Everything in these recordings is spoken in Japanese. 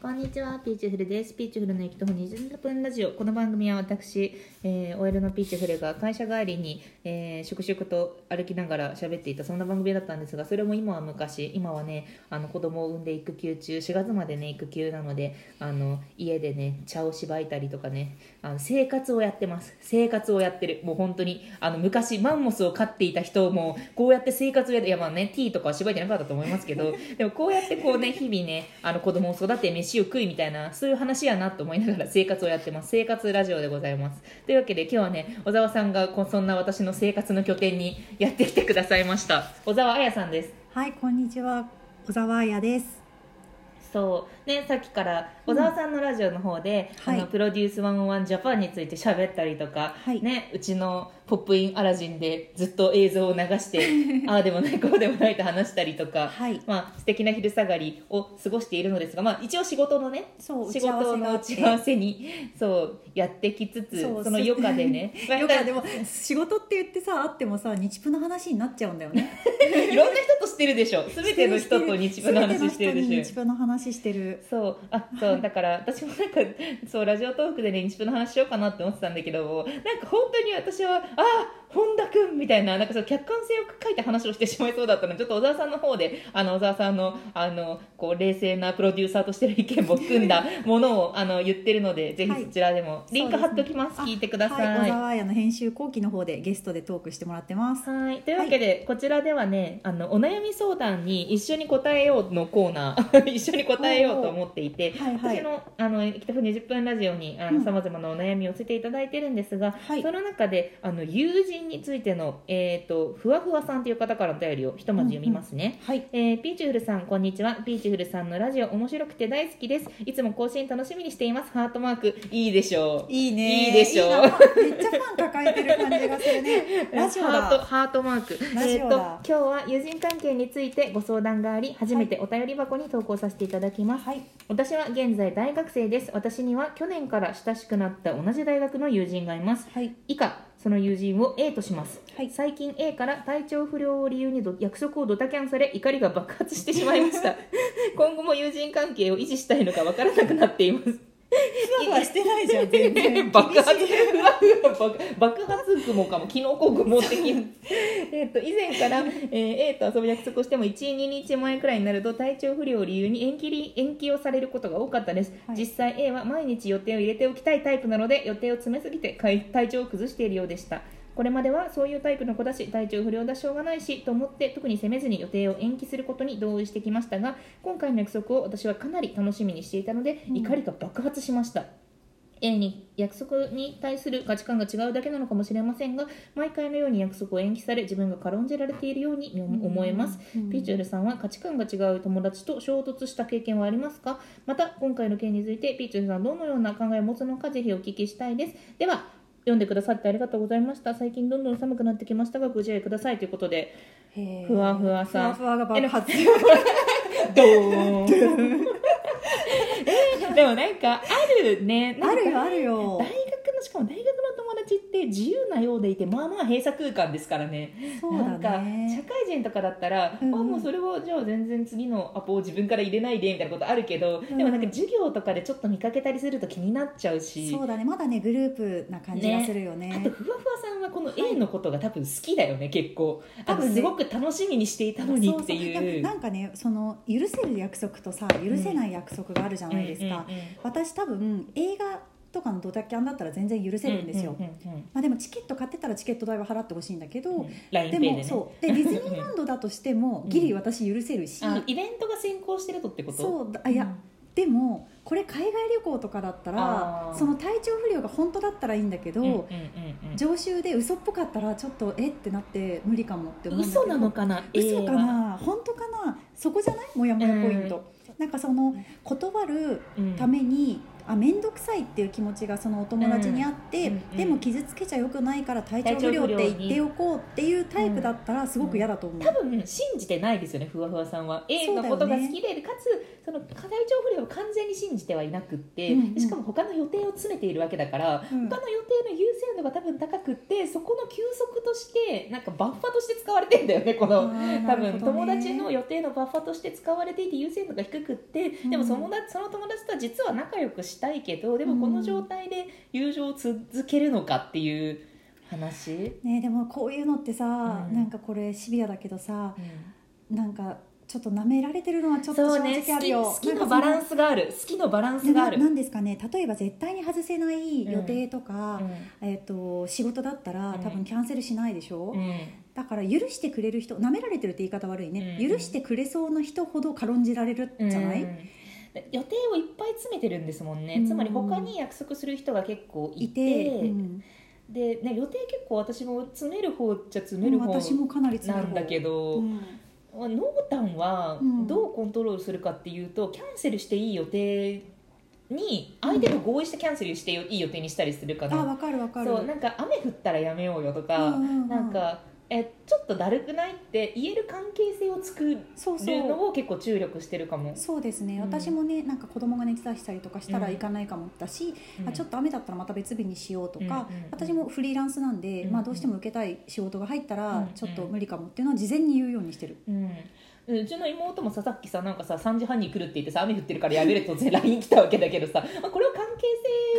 こんにちは、ピーチフルです。ピーチフルの駅徒歩20分ラジオ。この番組は私、えー、OL のピーチフルが会社帰りに、えー、粛々と歩きながら喋っていた、そんな番組だったんですが、それも今は昔、今はね、あの子供を産んで育休中、4月までね、育休なので、あの家でね、茶をしばいたりとかね、あの生活をやってます。生活をやってる。もう本当に、あの昔、マンモスを飼っていた人も、こうやって生活をやって、いやまあね、ティーとかはしばいてなかったと思いますけど、でもこうやってこうね、日々ね、あの子供を育て、飯を食いみたいなそういう話やなと思いながら生活をやってます。生活ラジオでございます。というわけで今日はね小沢さんがそんな私の生活の拠点にやってきてくださいました。小沢彩さんです。はいこんにちは。小沢彩です。そう。ねさっきから小沢さんのラジオの方で、うん、あの、はい、プロデュース101ジャパンについて喋ったりとか、はい、ねうちのポップインアラジンでずっと映像を流して ああでもないこうでもないと話したりとか、はい、まあ素敵な昼下がりを過ごしているのですが、まあ、一応仕事のね仕事の打ち合わせにそうやってきつつその余暇でね。余暇でも仕事って言ってさあってもさ日プの話になっちゃうんだよね。いろんな人としてるでしょ。全ての人と日プの話してるでしょ。日プの話してる。そう。あそうだから私もなんかそうラジオトークでね日プの話しようかなって思ってたんだけどなんか本当に私はあ本田君みたいななんかその客観性を書いた話をしてしまいそうだったのでちょっと小沢さんの方であの小沢さんのあのこう冷静なプロデューサーとしての意見も含んだものをあの言ってるのでぜひそちらでもリンク貼っておきます、ね、聞いてください、はい、小沢彩の編集後期の方でゲストでトークしてもらってます。はい。というわけで、はい、こちらではねあのお悩み相談に一緒に答えようのコーナー 一緒に答えようと思っていて、はいはい、私のあの北ふ20分ラジオにさまざまなお悩みを寄せていただいてるんですが、はい、その中であの友人についてのえーと、ふわふわさんという方からのお便りをひとまず読みますね、うんうん、はい、えー、ピーチフルさんこんにちは。ピーチフルさんのラジオ面白くて大好きです。いつも更新楽しみにしています。ハートマーク。いいでしょう。いいね。いいでしょう。めっちゃファン抱えてる感じがするね。ラジオハートハートマーク。えーと今日は友人関係についてご相談があり初めてお便り箱に投稿させていただきます、はい、私は現在大学生です。私には去年から親しくなった同じ大学の友人がいます、はい、以下その友人を A とします、はい、最近 A から体調不良を理由に約束をドタキャンされ怒りが爆発してしまいました。今後も友人関係を維持したいのかわからなくなっていますふわふわしてないじゃん全然。爆発ふわふわ爆発雲かも。キノコ雲的な。えっと以前から、えー、A と遊ぶ約束をしても12日前くらいになると体調不良を理由に延期延期をされることが多かったです、はい、実際 A は毎日予定を入れておきたいタイプなので予定を詰めすぎて体調を崩しているようでしたこれまではそういうタイプの子だし体調不良だしょうがないしと思って特に責めずに予定を延期することに同意してきましたが今回の約束を私はかなり楽しみにしていたので、怒りが爆発しました。A に約束に対する価値観が違うだけなのかもしれませんが毎回のように約束を延期され自分が軽んじられているように思えます、うん、ピーチュールさんは価値観が違う友達と衝突した経験はありますか？また今回の件についてピーチュールさんどのような考えを持つのかぜひお聞きしたいです。では読んでくださってありがとうございました。最近どんどん寒くなってきましたがご自愛ください。ということでふわふわさ。んふわふわが爆発。ドーン。でもなんかあるね。あるよあるよ。大学のしかも大学の達って自由なようでいてまあまあ閉鎖空間ですからね。そうだね。なんか社会人とかだったら、うん、あもうそれはじゃあ全然次のアポを自分から入れないでみたいなことあるけど、うん、でもなんか授業とかでちょっと見かけたりすると気になっちゃうし。そうだね。まだねグループな感じがするよね、ね、あとふわふわさんはこの A のことが多分好きだよね、はい、結構。多分、ね、すごく楽しみにしていたのにっていう。なんかねその許せる約束とさ許せない約束があるじゃないですか、私多分映画とかのドタキャンだったら全然許せるんですよ、まあ、でもチケット買ってたらチケット代は払ってほしいんだけど、うん、でも、そう。でディズニーランドだとしてもギリ私許せるし、イベントが先行してるとってこと？そうあいや、でもこれ海外旅行とかだったらその体調不良が本当だったらいいんだけど、常習で嘘っぽかったらちょっとえってなって無理かもって思うんだけど。嘘なのかな？嘘かな？本当かな？そこじゃない？モヤモヤポイント、なんかその断るために、あ面倒くさいっていう気持ちがそのお友達にあって、うんうんでも傷つけちゃよくないから体調不良って言っておこうっていうタイプだったらすごく嫌だと思う、多分信じてないですよねふわふわさんは。A のことが好きで、かつその体調不良を完全に信じてはいなくって、うんうん。しかも他の予定を詰めているわけだから、うん。他の予定の優先度が多分高くってそこの休息としてなんかバッファとして使われてんだよねこのあー多分友達の予定のバッファとして使われていて優先度が低くってでもそのその友達とは実は仲良くしたいけどでもこの状態で友情を続けるのかっていう話、ね、でもこういうのってさ、うん。なんかこれシビアだけどさなんかちょっと舐められてるのはちょっと正直あるよ、好きのバランスがある。好きのバランスがある。ななんですかね。例えば絶対に外せない予定とか、うん。えー、と仕事だったらうん。多分キャンセルしないでしょ、うん。だから許してくれる人舐められてるって言い方悪いね、うん。許してくれそうな人ほど軽んじられるじゃない、うん予定をいっぱい詰めてるんですもんね、うん。つまり他に約束する人が結構いいてて、うん。で、ね、予定結構私も詰める方っちゃ詰める方私もかなり詰めるんだけど、うん。濃淡はうん。どうコントロールするかっていうと、キャンセルしていい予定に相手と合意してキャンセルしていい予定にしたりするかな、あ分かる分かるそうなんか雨降ったら。やめようよとか、うんうんうんなんかえちょっとだるくないって言える関係性を作るそうそう。のを結構注力してるかも。そうですね、うん。私もねなんか子供が熱出したりとかしたらうん行かないかもだし、うん。あちょっと雨だったらまた別日にしようとか、うんうんうん。私もフリーランスなんで、うんまあ、どうしても受けたい仕事が入ったうんらちょっと無理かもっていうのは事前に言うようにしてる。うんうちの妹もささっきさなんかさ3時半に来るって言ってさ雨降ってるからやめると LINE 来たわけだけどさ、まあ、これは関係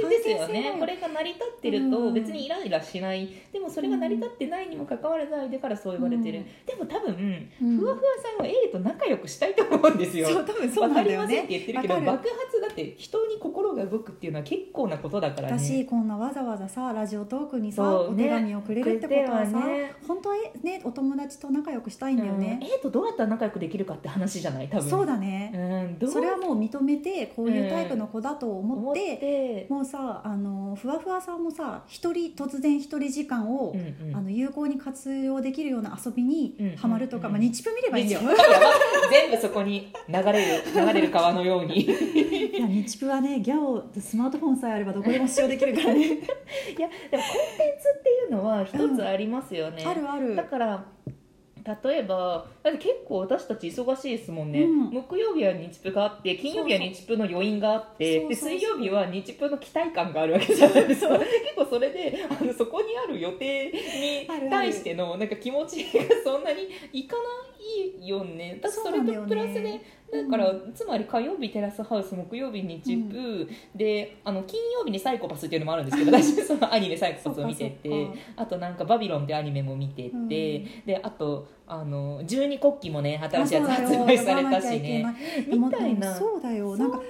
性ですよね。これが成り立ってるうん。と別にイライラしない。でもそれが成り立ってないにもかかわらず相手からそう言われてる、うん。でも多分、うん。ふわふわさんは A と仲良くしたいと思うんですよ。そう多分そうなんだよね。りませんって言ってるけど爆発だって人に心が動くっていうのは結構なことだからね。私こんなわざわざさラジオトークにさ、ね。お手紙をくれるってことはさ、ね。本当はねお友達と仲良くしたいんだよね。うん、A とどうやったら仲良くできるかって話じゃない？多分。そうだね、うん、それはもう認めてこういうタイプの子だと思思っって、てもうさあのふわふわさんもさ一人突然一人時間を、うんうん。あの有効に活用できるような遊びにうんハマるとか、うんまあ、日プ見ればいいんだよ。全部そこに流れる流れる川のように。いいや日プはねギャオスマートフォンさえあればどこでも使用できるからね。やでもコンテンツっていうのは一つありますよね、あるある。だから例えばだって結構私たち忙しいですもんね、うん。木曜日は日プがあって金曜日は日プの余韻があってで水曜日は日プの期待感があるわけじゃないですか。結構それであのそこにある予定に対してのなんか気持ちがそんなにいかないよね。私それとプラスでだから、つまり火曜日テラスハウス木曜日日プ、であの金曜日にサイコパスっていうのもあるんですけど 私そのアニメサイコパスを見てそてあとなんかバビロンってアニメも見てて、うん。であとあの十二国旗もね新しいやつ発売されたしね。みたいな。そうだよ。なんか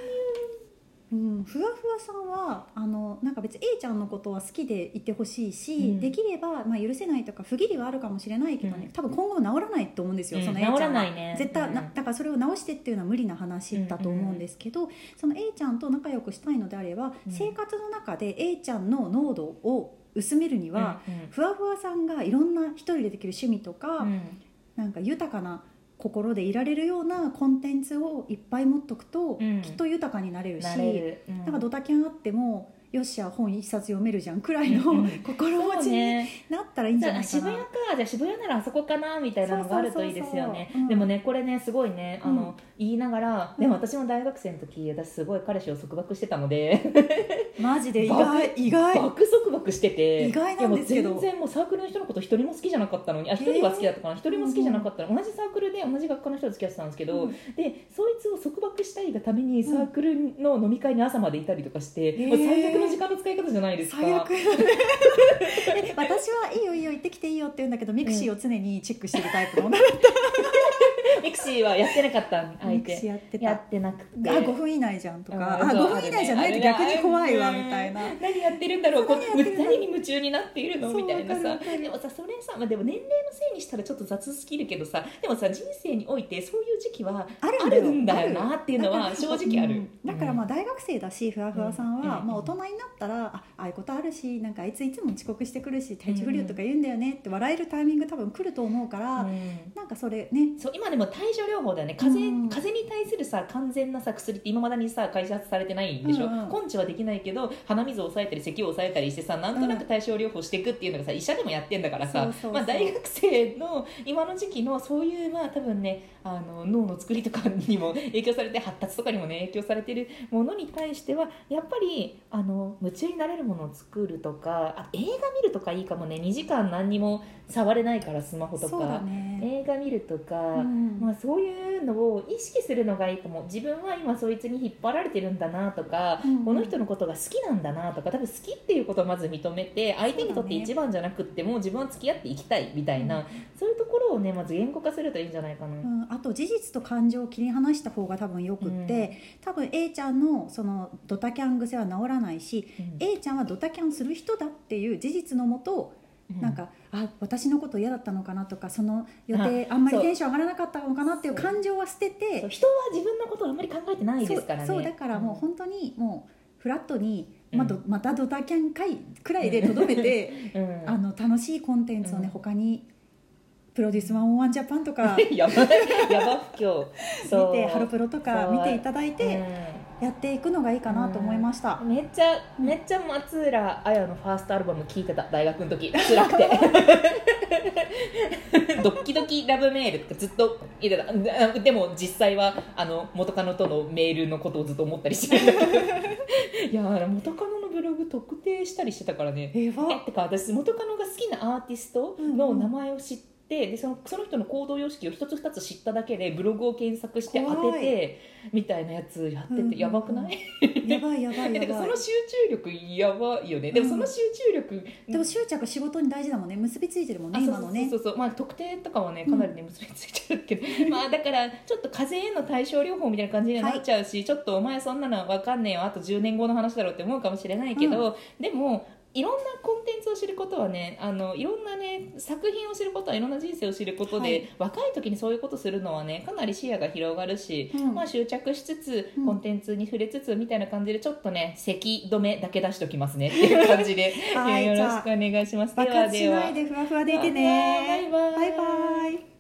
うん、ふわふわさんはあのなんか別に A ちゃんのことは好きでいてほしいし、うん。できれば、まあ、許せないとか不義理はあるかもしれないけどね、うん。多分今後は治らないと思うんですよ、うん。その A ちゃんは。ね。絶対、うん。なだからそれを直してっていうのは無理な話だと思うんですけど、その A ちゃんと仲良くしたいのであれば、うん。生活の中で A ちゃんの濃度を薄めるには、ふわふわさんがいろんな一人でできる趣味とか、うん。なんか豊かな心でいられるようなコンテンツをいっぱい持っとくと、うん。きっと豊かになれるしる、うん。なんかドタキャンあってもよっしゃ本一冊読めるじゃんくらいの、心持ちになったらいいんじゃないかな。渋谷かじゃあ渋谷ならあそこかなみたいなのがあるといいですよね。でもねこれねすごいねあの、うん言いながらうん。でも私も大学生の時私すごい彼氏を束縛してたので。マジで 意外意外。爆束縛してて。意外なんですけど。全然もうサークルの人のこと一人も好きじゃなかったのにあ一人は好きだったかな一人も好きじゃなかったの。同じサークルで同じ学科の人と付き合ってたんですけど、うん。でそいつを束縛したいがためにサークルの飲み会に朝までいたりとかして、う最悪の時間の使い方じゃないですか。最悪私はいいよいいよ行ってきていいよって言うんだけどミクシーを常にチェックしてるタイプの女だった。シーはやってなかったた相手やってた。やってなくて。あ5分以内じゃんとか、あうん。そう5分以内じゃないと逆に怖いわみたいな。うん。何やってるんだろうこ何に夢中になっているの？みたいなさ。でもさそれさ、まあ、でも年齢のせいにしたらちょっと雑すぎるけどさでもさ人生においてそういう時期はあるんだよ。なっていうのは正直ある、うん。だからまあ大学生だしふわふわさんは、うん。まあ、大人になったらあああいうことあるしなんかあいついつも遅刻してくるし体調不良とか言うんだよねって笑えるタイミング多分来ると思うから、うん。なんかそれね。そう今でも対症療法だよね。風邪,、うん。風邪に対するさ完全なさ薬って今まだにさ開発されてないんでしょ、うんうん。根治はできないけど鼻水を抑えたり咳を抑えたりしてさなんとなく対症療法していくっていうのがさ医者でもやってんだからさまあ、大学生の今の時期のそういうまあ多分ねあの脳の作りとかにも影響されて発達とかにもね影響されてるものに対してはやっぱりあの夢中になれるものを作るとかあ映画見るとかいいかもね。2時間何にも触れないからスマホとか、ね、映画見るとか、うん。まあ、そういうのを意識するのがいいかも。自分は今そいつに引っ張られてるんだなとか、うんこの人のことが好きなんだなとか多分好きっていうことをまず認めて相手にとって一番じゃなくってもう自分は付き合っていきたいみたいな、そういうところをねまず言語化するといいんじゃないかな。うん、あと事実と感情を切り離した方が多分よくって、多分 A ちゃんのそのドタキャン癖は治らないし、うん。A ちゃんはドタキャンする人だっていう事実のもと、うんなんかあ私のこと嫌だったのかなとかその予定ああんまりテンション上がらなかったのかなっていう感情は捨てて。人は自分のことをあんまり考えてないですからね。そうだからもう本当にもうフラットに、うん。またドタキャン会くらいでとどめて、うん。あの楽しいコンテンツをね、うん。他にプロデュース101ジャパンとか やばやば不況。見てハロプロとか見ていただいてうんやっていくのがいいかなと思いました、めっちゃめっちゃ松浦綾のファーストアルバム聴いてた大学の時。辛くて。ドッキドキラブメールとかずっと言ってた。ででも実際はあの元カノとのメールのことをずっと思ったりして。いや元カノのブログ特定したりしてたからね。えわえってか私元カノが好きなアーティストの名前を知って、でそのその人の行動様式を一つ二つ知っただけでブログを検索して当ててみたいなやつやってうんうんうん。てやばくない、やばいやばいやばい。その集中力やばいよね。でもその集中力、でも執着仕事に大事だもんね。結びついてるもんね今のね。そうそうそう。まあ特定とかはねかなりね結びついちゃうけど、まあだからちょっと風邪への対症療法みたいな感じになっちゃうし、ちょっとお前そんなのわかんねえよ。あと10年後の話だろうって思うかもしれないけど、でもいろんなコンテンツを知ることはねあのいろんなね作品を知ることはいろんな人生を知ることで、はい。若い時にそういうことするのはねかなり視野が広がるし、うん。まあ執着しつつうん。コンテンツに触れつつみたいな感じでちょっとね咳止めだけ出しときますね っていう感じで、はいよろしくお願いします。ではバイバイ。バイバイ